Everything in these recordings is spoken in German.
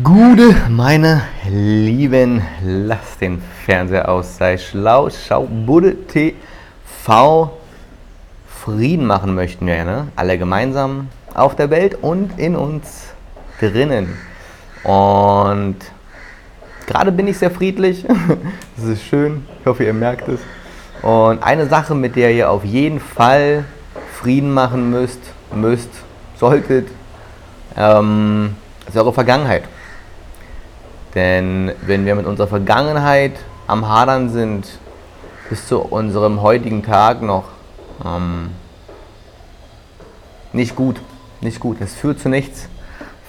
Gude, meine Lieben, lasst den Fernseher aus, sei schlau, schau Budde TV. Frieden machen möchten wir, ne? Alle gemeinsam auf der Welt und in uns drinnen. Und gerade bin ich sehr friedlich. Das ist schön. Ich hoffe, ihr merkt es. Und eine Sache, mit der ihr auf jeden Fall Frieden machen müsst, müsst, solltet, ähm, ist eure Vergangenheit. Denn wenn wir mit unserer Vergangenheit am Hadern sind, bis zu unserem heutigen Tag noch ähm, nicht gut. Nicht gut. Es führt zu nichts.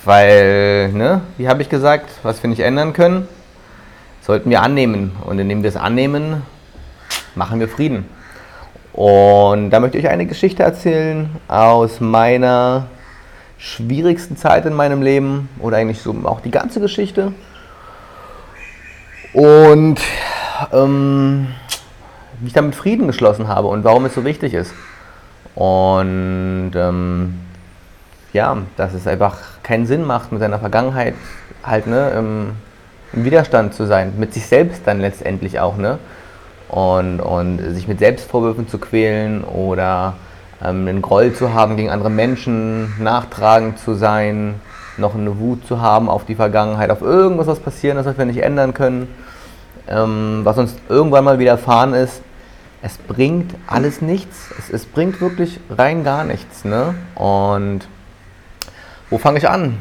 Weil, ne, wie habe ich gesagt, was wir nicht ändern können, sollten wir annehmen. Und indem wir es annehmen, machen wir Frieden. Und da möchte ich eine Geschichte erzählen aus meiner schwierigsten Zeit in meinem Leben oder eigentlich so auch die ganze Geschichte. Und ähm, wie ich damit Frieden geschlossen habe und warum es so wichtig ist. Und ähm, ja, dass es einfach keinen Sinn macht, mit seiner Vergangenheit halt ne, im, im, Widerstand zu sein, mit sich selbst dann letztendlich auch, ne? Und, und sich mit Selbstvorwürfen zu quälen oder ähm, einen Groll zu haben gegen andere Menschen, nachtragend zu sein, noch eine Wut zu haben auf die Vergangenheit, auf irgendwas, was passieren ist, was wir nicht ändern können ähm, was uns irgendwann mal widerfahren ist, es bringt alles nichts. Es, es bringt wirklich rein gar nichts. Ne? Und wo fange ich an?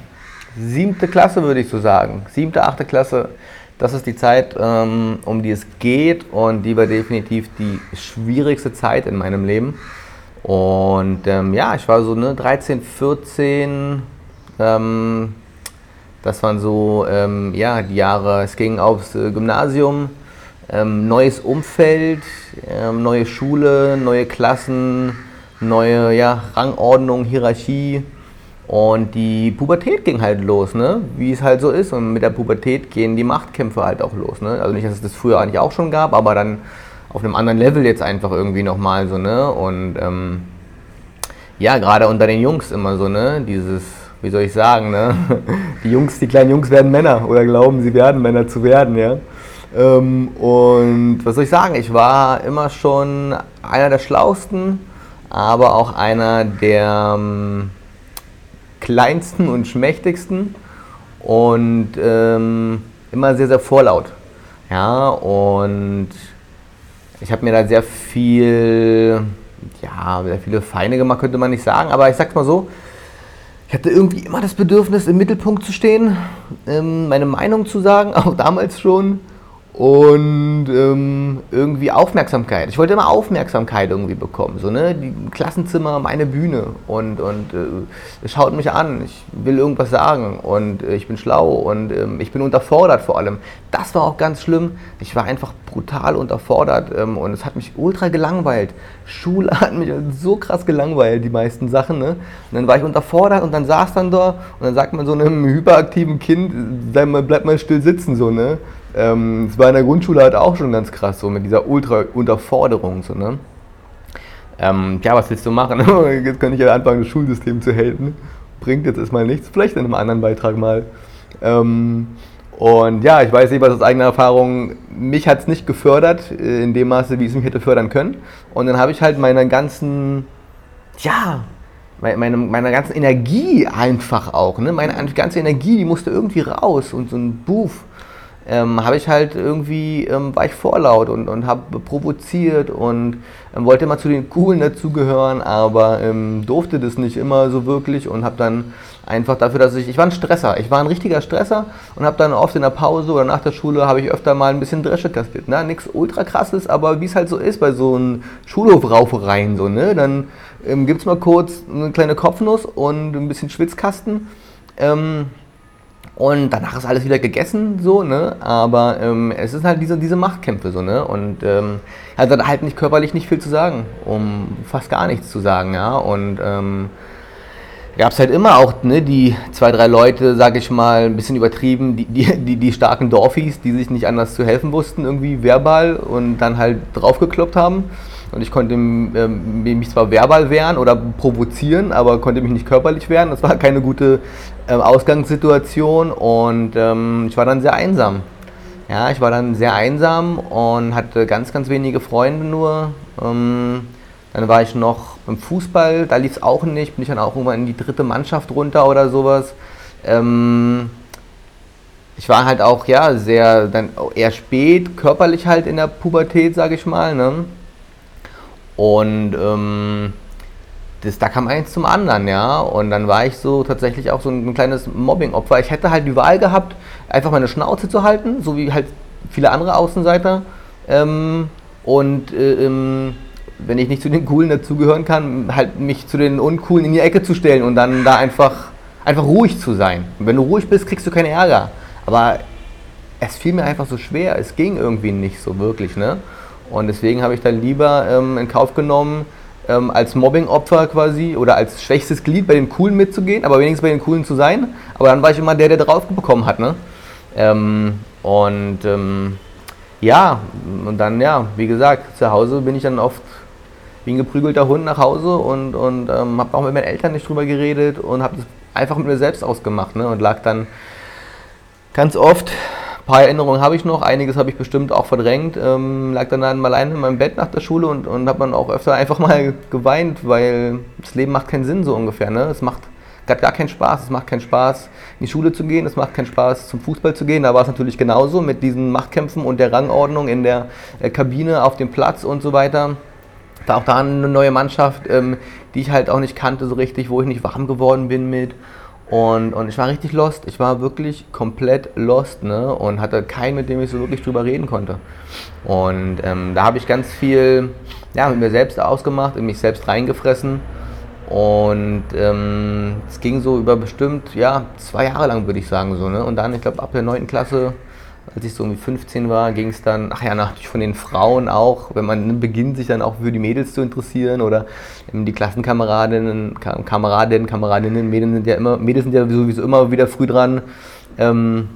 Siebte Klasse würde ich so sagen. Siebte, achte Klasse. Das ist die Zeit, ähm, um die es geht und die war definitiv die schwierigste Zeit in meinem Leben. Und ähm, ja, ich war so ne, 13, 14, ähm, das waren so ähm, ja, die Jahre, es ging aufs äh, Gymnasium, ähm, neues Umfeld, ähm, neue Schule, neue Klassen, neue ja, Rangordnung, Hierarchie. Und die Pubertät ging halt los, ne? wie es halt so ist. Und mit der Pubertät gehen die Machtkämpfe halt auch los. Ne? Also nicht, dass es das früher eigentlich auch schon gab, aber dann auf einem anderen Level jetzt einfach irgendwie nochmal so. Ne? Und ähm, ja, gerade unter den Jungs immer so, ne? dieses wie soll ich sagen, ne? die Jungs, die kleinen Jungs werden Männer oder glauben, sie werden Männer zu werden, ja. Ähm, und was soll ich sagen, ich war immer schon einer der Schlausten, aber auch einer der ähm, kleinsten und schmächtigsten und ähm, immer sehr, sehr vorlaut. Ja, und ich habe mir da sehr viel, ja, sehr viele Feinde gemacht, könnte man nicht sagen, aber ich sag's mal so, ich hatte irgendwie immer das Bedürfnis, im Mittelpunkt zu stehen, ähm, meine Meinung zu sagen, auch damals schon und ähm, irgendwie Aufmerksamkeit. Ich wollte immer Aufmerksamkeit irgendwie bekommen. So, ne? Die Klassenzimmer, meine Bühne und, und äh, schaut mich an, ich will irgendwas sagen und äh, ich bin schlau und äh, ich bin unterfordert vor allem. Das war auch ganz schlimm. Ich war einfach brutal unterfordert ähm, und es hat mich ultra gelangweilt. Schule hat mich so krass gelangweilt, die meisten Sachen. Ne? Und dann war ich unterfordert und dann saß dann da und dann sagt man so einem hyperaktiven Kind, bleib mal, bleib mal still sitzen. So, ne? Ähm, es war in der Grundschule halt auch schon ganz krass, so mit dieser Ultra-Unterforderung. So, ne? Ähm, ja, was willst du machen? jetzt kann ich ja anfangen, das Schulsystem zu haten. Bringt jetzt erstmal nichts, vielleicht in einem anderen Beitrag mal. Ähm, und ja, ich weiß nicht, was aus eigener Erfahrung, mich hat es nicht gefördert, äh, in dem Maße, wie es mich hätte fördern können. Und dann habe ich halt meine ganzen, ja, meine, meine ganze Energie einfach auch, ne? meine ganze Energie, die musste irgendwie raus und so ein Buff ähm, habe ich halt irgendwie, ähm, war ich vorlaut und, und habe provoziert und ähm, wollte immer zu den Coolen dazugehören, aber ähm, durfte das nicht immer so wirklich und habe dann einfach dafür, dass ich, ich war ein Stresser, ich war ein richtiger Stresser und habe dann oft in der Pause oder nach der Schule habe ich öfter mal ein bisschen Dresche kassiert. Ne? Nichts ultra krasses, aber wie es halt so ist bei so einem Schulhofraufereien, so, ne? dann ähm, gibt es mal kurz eine kleine Kopfnuss und ein bisschen Schwitzkasten. Und danach ist alles wieder gegessen, so, ne? Aber ähm, es ist halt diese, diese Machtkämpfe, so, ne? Und ähm, er hat halt nicht körperlich nicht viel zu sagen, um fast gar nichts zu sagen, ja. Und ähm, gab es halt immer auch ne, die zwei, drei Leute, sag ich mal, ein bisschen übertrieben, die, die, die, die starken Dorfies, die sich nicht anders zu helfen wussten, irgendwie verbal und dann halt draufgekloppt haben. Und ich konnte ähm, mich zwar verbal wehren oder provozieren, aber konnte mich nicht körperlich wehren. Das war keine gute ähm, Ausgangssituation und ähm, ich war dann sehr einsam. Ja, ich war dann sehr einsam und hatte ganz, ganz wenige Freunde nur. Ähm, dann war ich noch im Fußball, da lief es auch nicht, bin ich dann auch irgendwann in die dritte Mannschaft runter oder sowas. Ähm, ich war halt auch ja sehr dann eher spät körperlich halt in der Pubertät, sage ich mal. Ne? Und ähm, das, da kam eins zum anderen, ja. Und dann war ich so tatsächlich auch so ein, ein kleines Mobbing-Opfer. Ich hätte halt die Wahl gehabt, einfach meine Schnauze zu halten, so wie halt viele andere Außenseiter. Ähm, und äh, ähm, wenn ich nicht zu den Coolen dazugehören kann, halt mich zu den Uncoolen in die Ecke zu stellen und dann da einfach, einfach ruhig zu sein. Und wenn du ruhig bist, kriegst du keinen Ärger. Aber es fiel mir einfach so schwer, es ging irgendwie nicht so wirklich. Ne? Und deswegen habe ich dann lieber ähm, in Kauf genommen, ähm, als Mobbing-Opfer quasi oder als schwächstes Glied bei den Coolen mitzugehen, aber wenigstens bei den Coolen zu sein. Aber dann war ich immer der, der drauf bekommen hat. Ne? Ähm, und ähm, ja, und dann, ja, wie gesagt, zu Hause bin ich dann oft wie ein geprügelter Hund nach Hause und, und ähm, habe auch mit meinen Eltern nicht drüber geredet und habe das einfach mit mir selbst ausgemacht ne? und lag dann ganz oft, ein paar Erinnerungen habe ich noch, einiges habe ich bestimmt auch verdrängt, ähm, lag dann, dann alleine in meinem Bett nach der Schule und, und habe dann auch öfter einfach mal geweint, weil das Leben macht keinen Sinn so ungefähr. Ne? Es macht hat gar keinen Spaß. Es macht keinen Spaß, in die Schule zu gehen. Es macht keinen Spaß, zum Fußball zu gehen. Da war es natürlich genauso mit diesen Machtkämpfen und der Rangordnung in der äh, Kabine, auf dem Platz und so weiter. Da auch da eine neue Mannschaft, ähm, die ich halt auch nicht kannte so richtig, wo ich nicht warm geworden bin mit. Und, und ich war richtig lost. Ich war wirklich komplett lost ne? und hatte keinen, mit dem ich so wirklich drüber reden konnte. Und ähm, da habe ich ganz viel ja, mit mir selbst ausgemacht, in mich selbst reingefressen. Und ähm, es ging so über bestimmt ja, zwei Jahre lang, würde ich sagen. So, ne? Und dann, ich glaube, ab der 9. Klasse als ich so irgendwie 15 war, ging es dann, ach ja, natürlich von den Frauen auch, wenn man beginnt, sich dann auch für die Mädels zu interessieren oder die Klassenkameradinnen, Kameradinnen, Kameradinnen, Mädels sind ja immer, Mädels sind ja sowieso immer wieder früh dran. Ähm,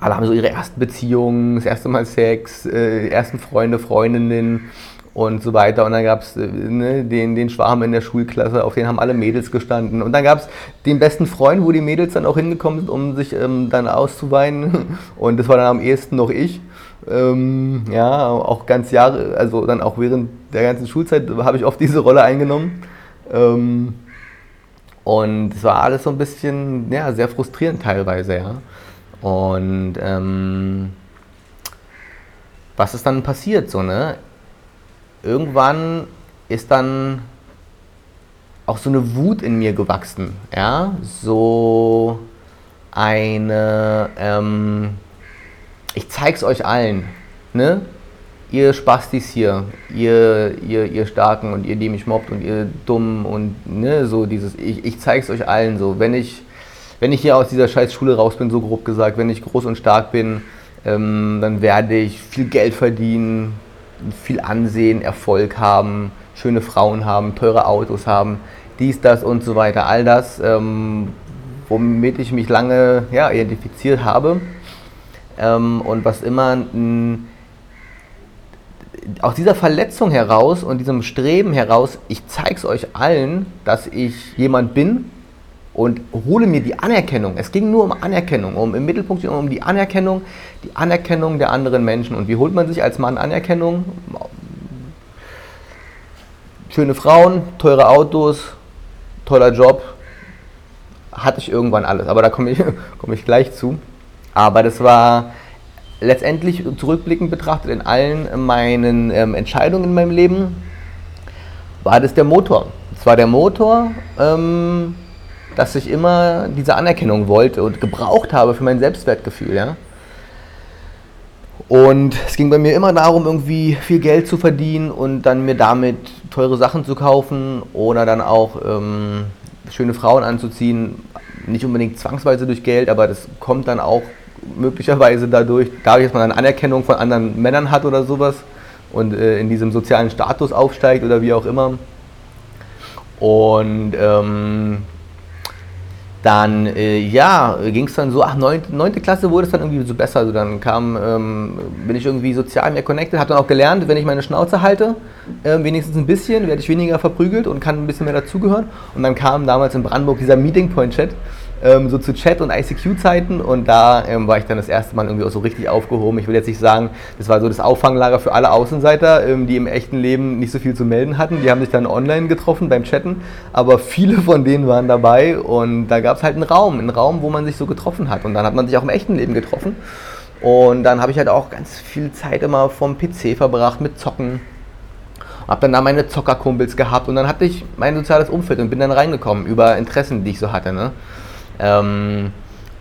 alle haben so ihre ersten Beziehungen, das erste Mal Sex, äh, ersten Freunde, Freundinnen und so weiter. Und dann gab es äh, ne, den, den Schwarm in der Schulklasse, auf den haben alle Mädels gestanden. Und dann gab es den besten Freund, wo die Mädels dann auch hingekommen sind, um sich ähm, dann auszuweinen. Und das war dann am ehesten noch ich. Ähm, ja, auch ganz Jahre, also dann auch während der ganzen Schulzeit habe ich oft diese Rolle eingenommen. Ähm, und es war alles so ein bisschen, ja, sehr frustrierend teilweise, ja. Und ähm, was ist dann passiert, so, ne? Irgendwann ist dann auch so eine Wut in mir gewachsen, ja, so eine, ähm, ich zeig's euch allen, ne, ihr Spastis hier, ihr, ihr, ihr Starken und ihr, die mich mobbt und ihr Dummen und ne, so dieses, ich, ich zeig's euch allen so, wenn ich, wenn ich hier aus dieser scheiß Schule raus bin, so grob gesagt, wenn ich groß und stark bin, ähm, dann werde ich viel Geld verdienen, viel Ansehen, Erfolg haben, schöne Frauen haben, teure Autos haben, dies, das und so weiter. All das, ähm, womit ich mich lange ja, identifiziert habe ähm, und was immer mh, aus dieser Verletzung heraus und diesem Streben heraus, ich zeige es euch allen, dass ich jemand bin, und hole mir die Anerkennung. Es ging nur um Anerkennung, um im Mittelpunkt um die Anerkennung, die Anerkennung der anderen Menschen. Und wie holt man sich als Mann Anerkennung? Schöne Frauen, teure Autos, toller Job, hatte ich irgendwann alles. Aber da komme ich, komme ich gleich zu. Aber das war letztendlich zurückblickend betrachtet in allen meinen ähm, Entscheidungen in meinem Leben, war das der Motor. Es war der Motor, ähm, dass ich immer diese Anerkennung wollte und gebraucht habe für mein Selbstwertgefühl. Ja? Und es ging bei mir immer darum, irgendwie viel Geld zu verdienen und dann mir damit teure Sachen zu kaufen oder dann auch ähm, schöne Frauen anzuziehen. Nicht unbedingt zwangsweise durch Geld, aber das kommt dann auch möglicherweise dadurch, dadurch, dass man dann Anerkennung von anderen Männern hat oder sowas und äh, in diesem sozialen Status aufsteigt oder wie auch immer. Und ähm, dann, äh, ja, ging es dann so, ach, neunte, Klasse wurde es dann irgendwie so besser. Also dann kam, ähm, bin ich irgendwie sozial mehr connected, habe dann auch gelernt, wenn ich meine Schnauze halte, äh, wenigstens ein bisschen, werde ich weniger verprügelt und kann ein bisschen mehr dazugehören. Und dann kam damals in Brandenburg dieser Meeting Point Chat, ähm, so zu Chat- und ICQ-Zeiten und da ähm, war ich dann das erste Mal irgendwie auch so richtig aufgehoben. Ich will jetzt nicht sagen, das war so das Auffanglager für alle Außenseiter, ähm, die im echten Leben nicht so viel zu melden hatten. Die haben sich dann online getroffen beim Chatten, aber viele von denen waren dabei und da gab es halt einen Raum, einen Raum, wo man sich so getroffen hat und dann hat man sich auch im echten Leben getroffen. Und dann habe ich halt auch ganz viel Zeit immer vom PC verbracht mit Zocken. Hab dann da meine Zockerkumpels gehabt und dann hatte ich mein soziales Umfeld und bin dann reingekommen über Interessen, die ich so hatte. Ne? Ähm,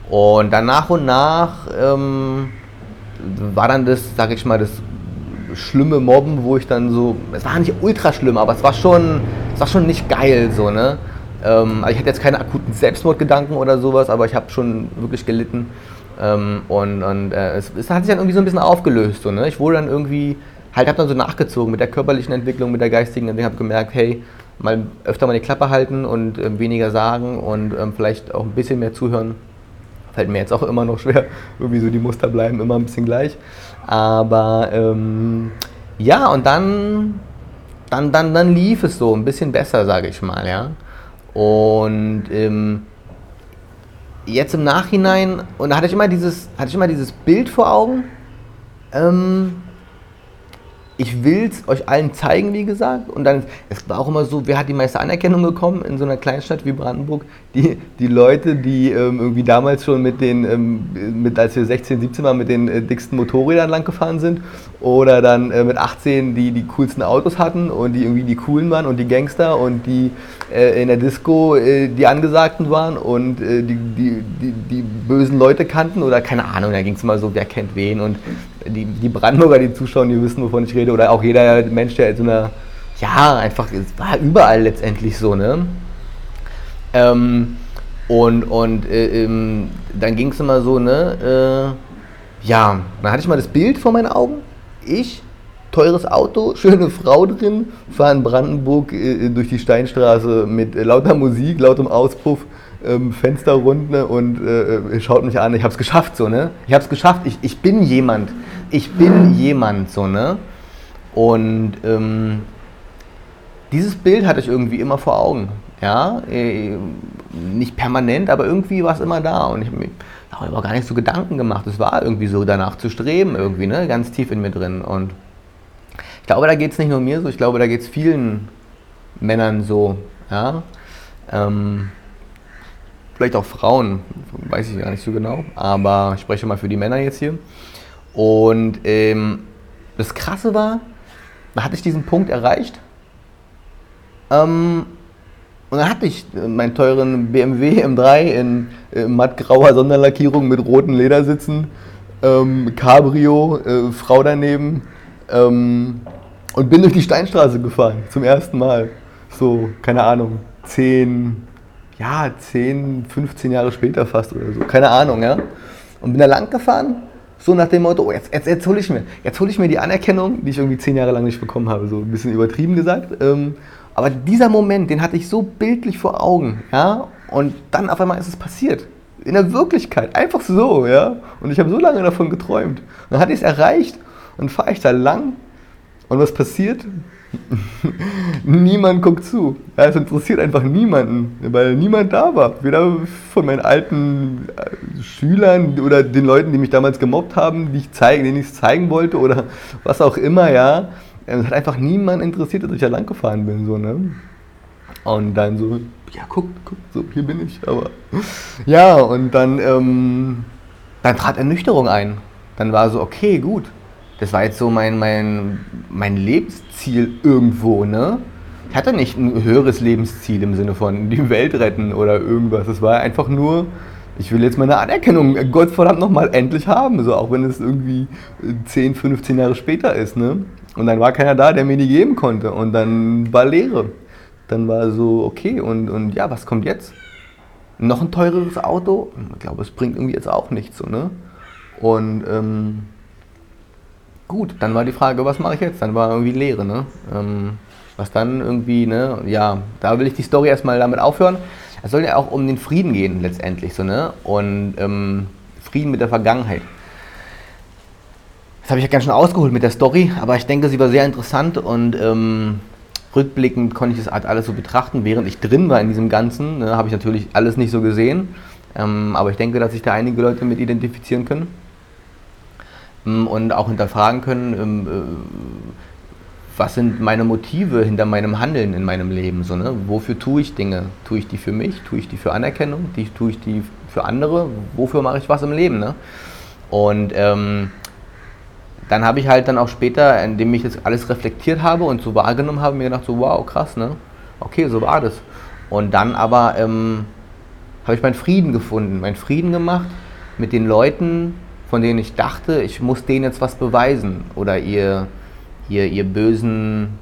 und dann nach und nach ähm, war dann das, sag ich mal, das schlimme Mobben, wo ich dann so, es war nicht ultra schlimm, aber es war schon, es war schon nicht geil so, ne? Ähm, also ich hatte jetzt keine akuten Selbstmordgedanken oder sowas, aber ich habe schon wirklich gelitten. Ähm, und und äh, es, es, hat sich dann irgendwie so ein bisschen aufgelöst, so, ne? Ich wurde dann irgendwie, halt habe dann so nachgezogen mit der körperlichen Entwicklung, mit der geistigen Entwicklung, habe gemerkt, hey, mal öfter mal die Klappe halten und ähm, weniger sagen und ähm, vielleicht auch ein bisschen mehr zuhören. Fällt mir jetzt auch immer noch schwer. Irgendwie so die Muster bleiben immer ein bisschen gleich. Aber ähm, ja, und dann, dann, dann, dann lief es so ein bisschen besser, sage ich mal, ja. Und ähm, jetzt im Nachhinein, und da hatte ich immer dieses, hatte ich immer dieses Bild vor Augen, ähm, ich will es euch allen zeigen, wie gesagt. Und dann, es war auch immer so, wer hat die meiste Anerkennung bekommen in so einer Kleinstadt wie Brandenburg? Die, die Leute, die ähm, irgendwie damals schon mit den, ähm, mit, als wir 16, 17 waren, mit den äh, dicksten Motorrädern lang gefahren sind. Oder dann äh, mit 18, die die coolsten Autos hatten und die irgendwie die coolen waren und die Gangster und die äh, in der Disco äh, die Angesagten waren und äh, die, die, die, die bösen Leute kannten. Oder keine Ahnung, da ging es immer so, wer kennt wen. Und die, die Brandenburger, die zuschauen, die wissen, wovon ich rede, oder auch jeder Mensch, der in so einer, ja, einfach, es war überall letztendlich so, ne? Ähm, und und äh, ähm, dann ging es immer so, ne? Äh, ja, dann hatte ich mal das Bild vor meinen Augen. Ich, teures Auto, schöne Frau drin, fahre in Brandenburg äh, durch die Steinstraße mit lauter Musik, lautem Auspuff ähm, Fenster und äh, schaut mich an, ich habe es geschafft, so, ne? Ich habe es geschafft, ich, ich bin jemand. Ich bin jemand, so, ne? Und ähm, dieses Bild hatte ich irgendwie immer vor Augen. Ja, äh, nicht permanent, aber irgendwie war es immer da. Und ich habe mir darüber gar nicht so Gedanken gemacht. Es war irgendwie so, danach zu streben, irgendwie, ne? Ganz tief in mir drin. Und glaube, da geht es nicht nur mir so, ich glaube, da geht es vielen Männern so. Ja. Ähm, vielleicht auch Frauen, weiß ich gar nicht so genau, aber ich spreche mal für die Männer jetzt hier. Und ähm, das Krasse war, da hatte ich diesen Punkt erreicht. Ähm, und dann hatte ich meinen teuren BMW M3 in äh, mattgrauer Sonderlackierung mit roten Ledersitzen, ähm, Cabrio, äh, Frau daneben ähm, und bin durch die Steinstraße gefahren zum ersten Mal. So, keine Ahnung, 10, ja, 10, 15 Jahre später fast oder so, keine Ahnung, ja. Und bin da lang gefahren, so nach dem Motto, oh, jetzt, jetzt, jetzt hole ich mir, jetzt hole ich mir die Anerkennung, die ich irgendwie 10 Jahre lang nicht bekommen habe, so ein bisschen übertrieben gesagt. Ähm, aber dieser Moment, den hatte ich so bildlich vor Augen, ja. Und dann auf einmal ist es passiert. In der Wirklichkeit, einfach so, ja. Und ich habe so lange davon geträumt. Und dann hatte ich es erreicht und fahre ich da lang. Und was passiert? Niemand guckt zu. Ja, es interessiert einfach niemanden, weil niemand da war. Weder von meinen alten äh, Schülern oder den Leuten, die mich damals gemobbt haben, die ich zeigen, denen ich es zeigen wollte oder was auch immer, ja. Es hat einfach niemand interessiert, dass ich da lang gefahren bin. So, ne? Und dann so, ja, guck, guck, so, hier bin ich. Aber ja, und dann, ähm, dann trat Ernüchterung ein. Dann war so, okay, gut, das war jetzt so mein, mein, mein Lebensziel irgendwo, ne? Ich hatte nicht ein höheres Lebensziel im Sinne von die Welt retten oder irgendwas. Es war einfach nur, ich will jetzt meine Anerkennung Gott verdammt nochmal endlich haben, so auch wenn es irgendwie 10, 15 Jahre später ist, ne? Und dann war keiner da, der mir die geben konnte. Und dann war Leere. Dann war so, okay, und, und ja, was kommt jetzt? Noch ein teureres Auto? Ich glaube, es bringt irgendwie jetzt auch nichts so, ne? Und ähm, gut, dann war die Frage, was mache ich jetzt? Dann war irgendwie Leere, ne? Ähm, was dann irgendwie, ne, ja, da will ich die Story erstmal damit aufhören. es soll ja auch um den Frieden gehen letztendlich, so, ne? Und ähm, Frieden mit der Vergangenheit. Das habe ich ja ganz schön ausgeholt mit der Story, aber ich denke, sie war sehr interessant und ähm, rückblickend konnte ich das halt alles so betrachten. Während ich drin war in diesem Ganzen, ne, habe ich natürlich alles nicht so gesehen. Ähm, aber ich denke, dass sich da einige Leute mit identifizieren können und auch hinterfragen können, ähm, äh, was sind meine Motive hinter meinem Handeln in meinem Leben? So, ne? Wofür tue ich Dinge? Tue ich die für mich? Tue ich die für Anerkennung? Die, tue ich die für andere? Wofür mache ich was im Leben? Ne? Und ähm, dann habe ich halt dann auch später, indem ich das alles reflektiert habe und so wahrgenommen habe, mir gedacht, so wow, krass, ne? Okay, so war das. Und dann aber ähm, habe ich meinen Frieden gefunden, meinen Frieden gemacht mit den Leuten, von denen ich dachte, ich muss denen jetzt was beweisen oder ihr ihr, ihr bösen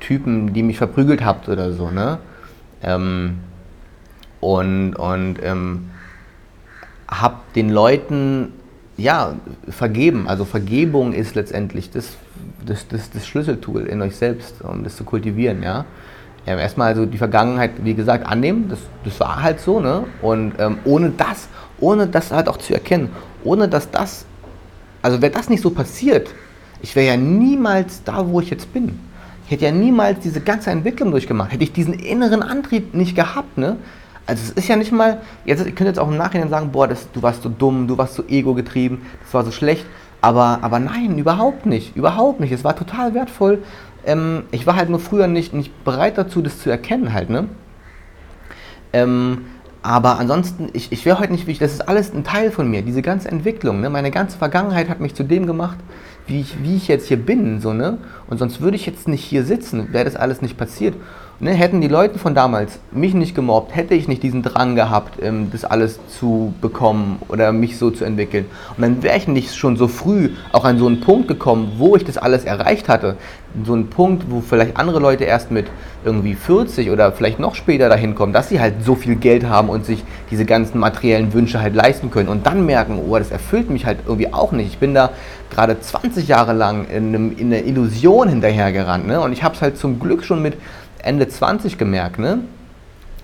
Typen, die mich verprügelt habt oder so, ne? Ähm, und und ähm, hab den Leuten ja vergeben. Also Vergebung ist letztendlich das, das, das, das Schlüsseltool in euch selbst, um das zu kultivieren, ja. Ähm, erstmal also die Vergangenheit, wie gesagt, annehmen, das, das war halt so, ne? Und ähm, ohne das, ohne das halt auch zu erkennen, ohne dass das, also wäre das nicht so passiert, ich wäre ja niemals da, wo ich jetzt bin. Ich hätte ja niemals diese ganze Entwicklung durchgemacht. Hätte ich diesen inneren Antrieb nicht gehabt, ne? Also es ist ja nicht mal, jetzt, ich könnte jetzt auch im Nachhinein sagen, boah, das, du warst so dumm, du warst so ego-getrieben, das war so schlecht. Aber, aber nein, überhaupt nicht, überhaupt nicht. Es war total wertvoll. Ähm, ich war halt nur früher nicht, nicht bereit dazu, das zu erkennen halt, ne? Ähm, aber ansonsten, ich, ich wäre heute nicht wichtig, das ist alles ein Teil von mir, diese ganze Entwicklung. Ne? Meine ganze Vergangenheit hat mich zu dem gemacht, wie ich, wie ich jetzt hier bin. So, ne? Und sonst würde ich jetzt nicht hier sitzen, wäre das alles nicht passiert. Ne, hätten die Leute von damals mich nicht gemobbt, hätte ich nicht diesen Drang gehabt, ähm, das alles zu bekommen oder mich so zu entwickeln. Und dann wäre ich nicht schon so früh auch an so einen Punkt gekommen, wo ich das alles erreicht hatte. So einen Punkt, wo vielleicht andere Leute erst mit irgendwie 40 oder vielleicht noch später dahin kommen, dass sie halt so viel Geld haben und sich diese ganzen materiellen Wünsche halt leisten können und dann merken, oh, das erfüllt mich halt irgendwie auch nicht. Ich bin da gerade 20 Jahre lang in, einem, in einer Illusion hinterhergerannt ne? und ich habe es halt zum Glück schon mit Ende 20 gemerkt, ne?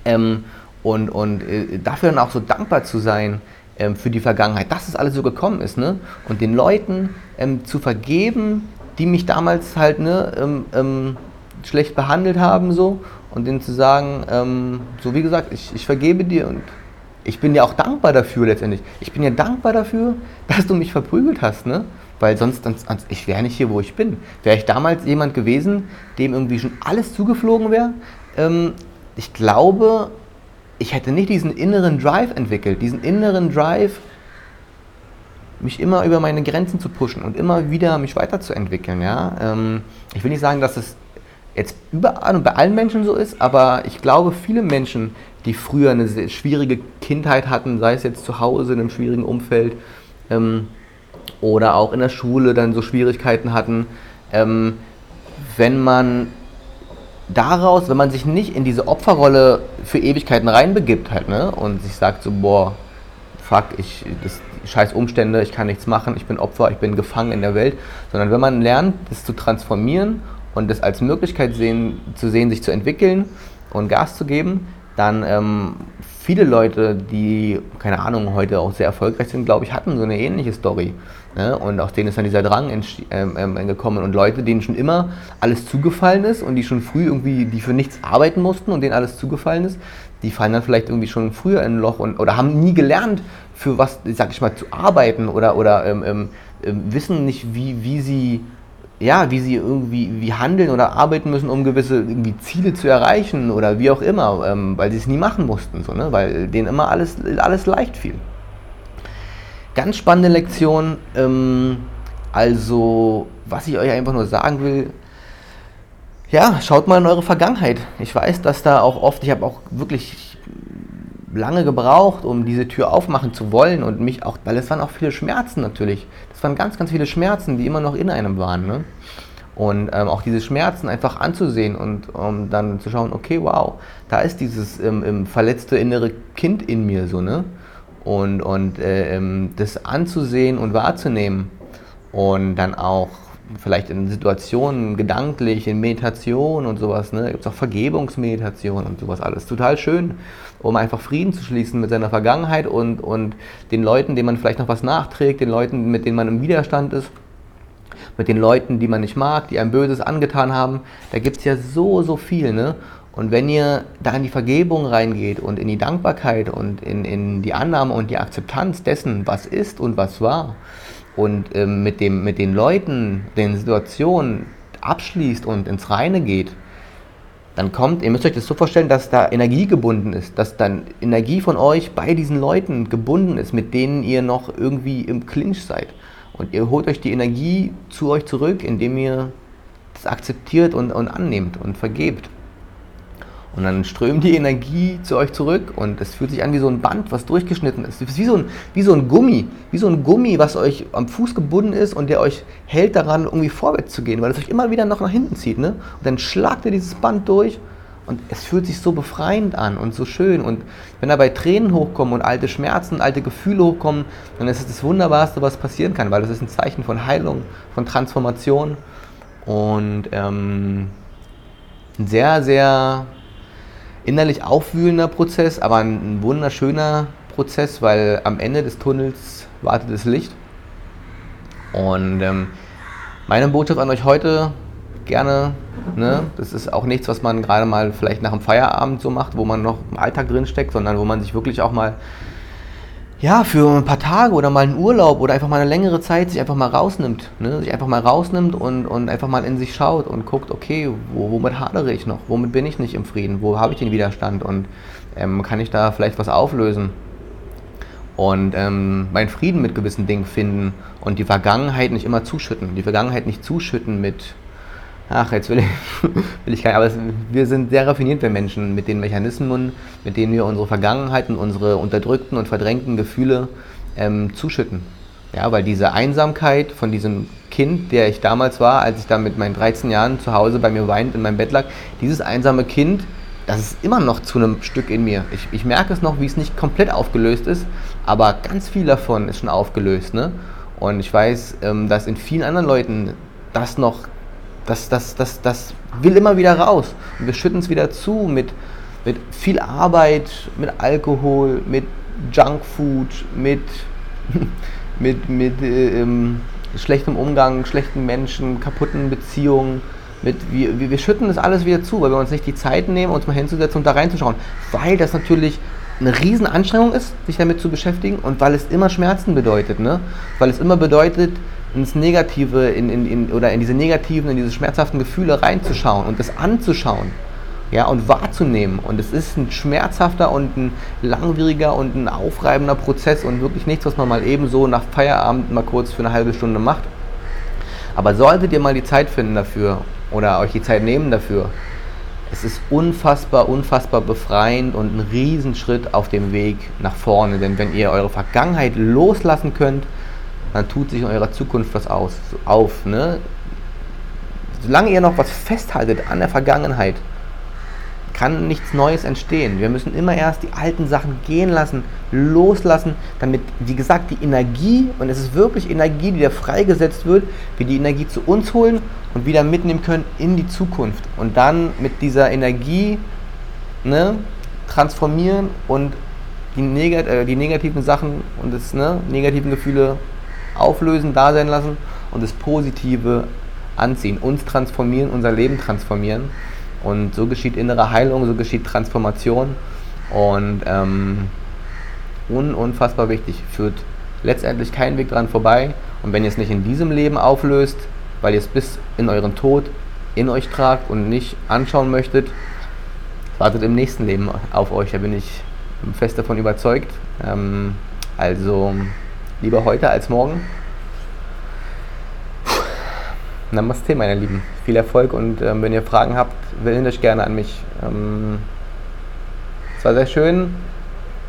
Ähm, und und äh, dafür dann auch so dankbar zu sein ähm, für die Vergangenheit, dass es alles so gekommen ist, ne? Und den Leuten ähm, zu vergeben, die mich damals halt ne, ähm, ähm, schlecht behandelt haben, so und denen zu sagen, ähm, so wie gesagt, ich, ich vergebe dir und ich bin ja auch dankbar dafür letztendlich. Ich bin ja dankbar dafür, dass du mich verprügelt hast, ne? Weil sonst, sonst ich wäre nicht hier, wo ich bin. Wäre ich damals jemand gewesen, dem irgendwie schon alles zugeflogen wäre, ähm, ich glaube, ich hätte nicht diesen inneren Drive entwickelt, diesen inneren Drive, mich immer über meine Grenzen zu pushen und immer wieder mich weiterzuentwickeln. Ja? Ähm, ich will nicht sagen, dass es jetzt überall und bei allen Menschen so ist, aber ich glaube, viele Menschen, die früher eine schwierige Kindheit hatten, sei es jetzt zu Hause in einem schwierigen Umfeld, ähm, oder auch in der Schule dann so Schwierigkeiten hatten, ähm, wenn man daraus, wenn man sich nicht in diese Opferrolle für Ewigkeiten reinbegibt halt, ne, und sich sagt so, boah, fuck, ich, das, scheiß Umstände, ich kann nichts machen, ich bin Opfer, ich bin gefangen in der Welt, sondern wenn man lernt, das zu transformieren und das als Möglichkeit sehen, zu sehen, sich zu entwickeln und Gas zu geben, dann ähm, viele Leute, die, keine Ahnung, heute auch sehr erfolgreich sind, glaube ich, hatten so eine ähnliche Story. Ne? Und aus denen ist dann dieser Drang ähm, ähm, gekommen. Und Leute, denen schon immer alles zugefallen ist und die schon früh irgendwie, die für nichts arbeiten mussten und denen alles zugefallen ist, die fallen dann vielleicht irgendwie schon früher in ein Loch und, oder haben nie gelernt, für was, sag ich mal, zu arbeiten oder, oder ähm, ähm, ähm wissen nicht, wie, wie sie ja, wie sie irgendwie wie handeln oder arbeiten müssen, um gewisse irgendwie Ziele zu erreichen oder wie auch immer, ähm, weil sie es nie machen mussten, so, ne? weil denen immer alles, alles leicht fiel. Ganz spannende Lektion. Ähm, also, was ich euch einfach nur sagen will, ja, schaut mal in eure Vergangenheit. Ich weiß, dass da auch oft, ich habe auch wirklich lange gebraucht, um diese Tür aufmachen zu wollen und mich auch, weil es waren auch viele Schmerzen natürlich. Es waren ganz, ganz viele Schmerzen, die immer noch in einem waren. Ne? Und ähm, auch diese Schmerzen einfach anzusehen und um dann zu schauen, okay, wow, da ist dieses ähm, verletzte innere Kind in mir so, ne? Und, und äh, ähm, das anzusehen und wahrzunehmen und dann auch vielleicht in Situationen, gedanklich, in Meditation und sowas. Ne? Gibt es auch Vergebungsmeditation und sowas alles. Total schön, um einfach Frieden zu schließen mit seiner Vergangenheit und, und den Leuten, denen man vielleicht noch was nachträgt, den Leuten, mit denen man im Widerstand ist, mit den Leuten, die man nicht mag, die einem Böses angetan haben. Da gibt es ja so, so viel. Ne? Und wenn ihr da in die Vergebung reingeht und in die Dankbarkeit und in, in die Annahme und die Akzeptanz dessen, was ist und was war, und ähm, mit, dem, mit den Leuten, den Situationen abschließt und ins Reine geht, dann kommt, ihr müsst euch das so vorstellen, dass da Energie gebunden ist, dass dann Energie von euch bei diesen Leuten gebunden ist, mit denen ihr noch irgendwie im Clinch seid. Und ihr holt euch die Energie zu euch zurück, indem ihr das akzeptiert und, und annehmt und vergebt. Und dann strömt die Energie zu euch zurück und es fühlt sich an wie so ein Band, was durchgeschnitten ist. Es ist wie so ein, wie so ein Gummi, wie so ein Gummi, was euch am Fuß gebunden ist und der euch hält daran, irgendwie vorwärts zu gehen, weil es euch immer wieder noch nach hinten zieht. Ne? Und dann schlagt ihr dieses Band durch und es fühlt sich so befreiend an und so schön. Und wenn dabei Tränen hochkommen und alte Schmerzen, alte Gefühle hochkommen, dann ist es das Wunderbarste, was passieren kann, weil das ist ein Zeichen von Heilung, von Transformation und ähm, ein sehr, sehr innerlich aufwühlender Prozess, aber ein, wunderschöner Prozess, weil am Ende des Tunnels wartet das Licht. Und ähm, meine Botschaft an euch heute, gerne, ne, das ist auch nichts, was man gerade mal vielleicht nach dem Feierabend so macht, wo man noch im Alltag drin steckt, sondern wo man sich wirklich auch mal ja, für ein paar Tage oder mal einen Urlaub oder einfach mal eine längere Zeit sich einfach mal rausnimmt. Ne? Sich einfach mal rausnimmt und, und einfach mal in sich schaut und guckt, okay, wo, womit hadere ich noch? Womit bin ich nicht im Frieden? Wo habe ich den Widerstand? Und ähm, kann ich da vielleicht was auflösen? Und ähm, meinen Frieden mit gewissen Dingen finden und die Vergangenheit nicht immer zuschütten. Die Vergangenheit nicht zuschütten mit ach, jetzt will ich, will ich nicht, aber es, wir sind sehr raffinierte Menschen mit den Mechanismen, mit denen wir unsere Vergangenheit und unsere unterdrückten und verdrängten Gefühle ähm, zuschütten. Ja, weil diese Einsamkeit von diesem Kind, der ich damals war, als ich da mit meinen 13 Jahren zu Hause bei mir weinend in meinem Bett lag, dieses einsame Kind, das ist immer noch zu einem Stück in mir. Ich, ich merke es noch, wie es nicht komplett aufgelöst ist, aber ganz viel davon ist schon aufgelöst. Ne? Und ich weiß, ähm, dass in vielen anderen Leuten das noch das, das, das, das will immer wieder raus. Und wir schütten es wieder zu mit, mit viel Arbeit, mit Alkohol, mit Junkfood, mit, mit, mit äh, ähm, schlechtem Umgang, schlechten Menschen, kaputten Beziehungen. Mit, wir, wir schütten das alles wieder zu, weil wir uns nicht die Zeit nehmen, uns mal hinzusetzen und da reinzuschauen. Weil das natürlich eine Riesenanstrengung ist, sich damit zu beschäftigen und weil es immer Schmerzen bedeutet. Ne? Weil es immer bedeutet, ins Negative in, in, in, oder in diese negativen, in diese schmerzhaften Gefühle reinzuschauen und das anzuschauen ja, und wahrzunehmen. Und es ist ein schmerzhafter und ein langwieriger und ein aufreibender Prozess und wirklich nichts, was man mal eben so nach Feierabend mal kurz für eine halbe Stunde macht. Aber solltet ihr mal die Zeit finden dafür oder euch die Zeit nehmen dafür, es ist unfassbar, unfassbar befreiend und ein Riesenschritt auf dem Weg nach vorne. Denn wenn ihr eure Vergangenheit loslassen könnt, dann tut sich in eurer Zukunft was aus, auf. Ne? Solange ihr noch was festhaltet an der Vergangenheit, kann nichts Neues entstehen. Wir müssen immer erst die alten Sachen gehen lassen, loslassen, damit, wie gesagt, die Energie, und es ist wirklich Energie, die da freigesetzt wird, wir die Energie zu uns holen und wieder mitnehmen können in die Zukunft. Und dann mit dieser Energie ne, transformieren und die, negat äh, die negativen Sachen und das ne, negativen Gefühle auflösen, da sein lassen und das Positive anziehen, uns transformieren, unser Leben transformieren. Und so geschieht innere Heilung, so geschieht Transformation und ähm, un unfassbar wichtig. Führt letztendlich keinen Weg dran vorbei. Und wenn ihr es nicht in diesem Leben auflöst, weil ihr es bis in euren Tod in euch tragt und nicht anschauen möchtet, wartet im nächsten Leben auf euch. Da bin ich fest davon überzeugt. Ähm, also Lieber heute als morgen. Namaste, meine Lieben. Viel Erfolg und ähm, wenn ihr Fragen habt, wendet euch gerne an mich. Ähm, es war sehr schön,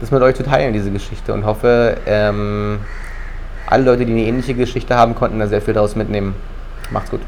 das mit euch zu teilen, diese Geschichte und hoffe, ähm, alle Leute, die eine ähnliche Geschichte haben, konnten da sehr viel daraus mitnehmen. Macht's gut.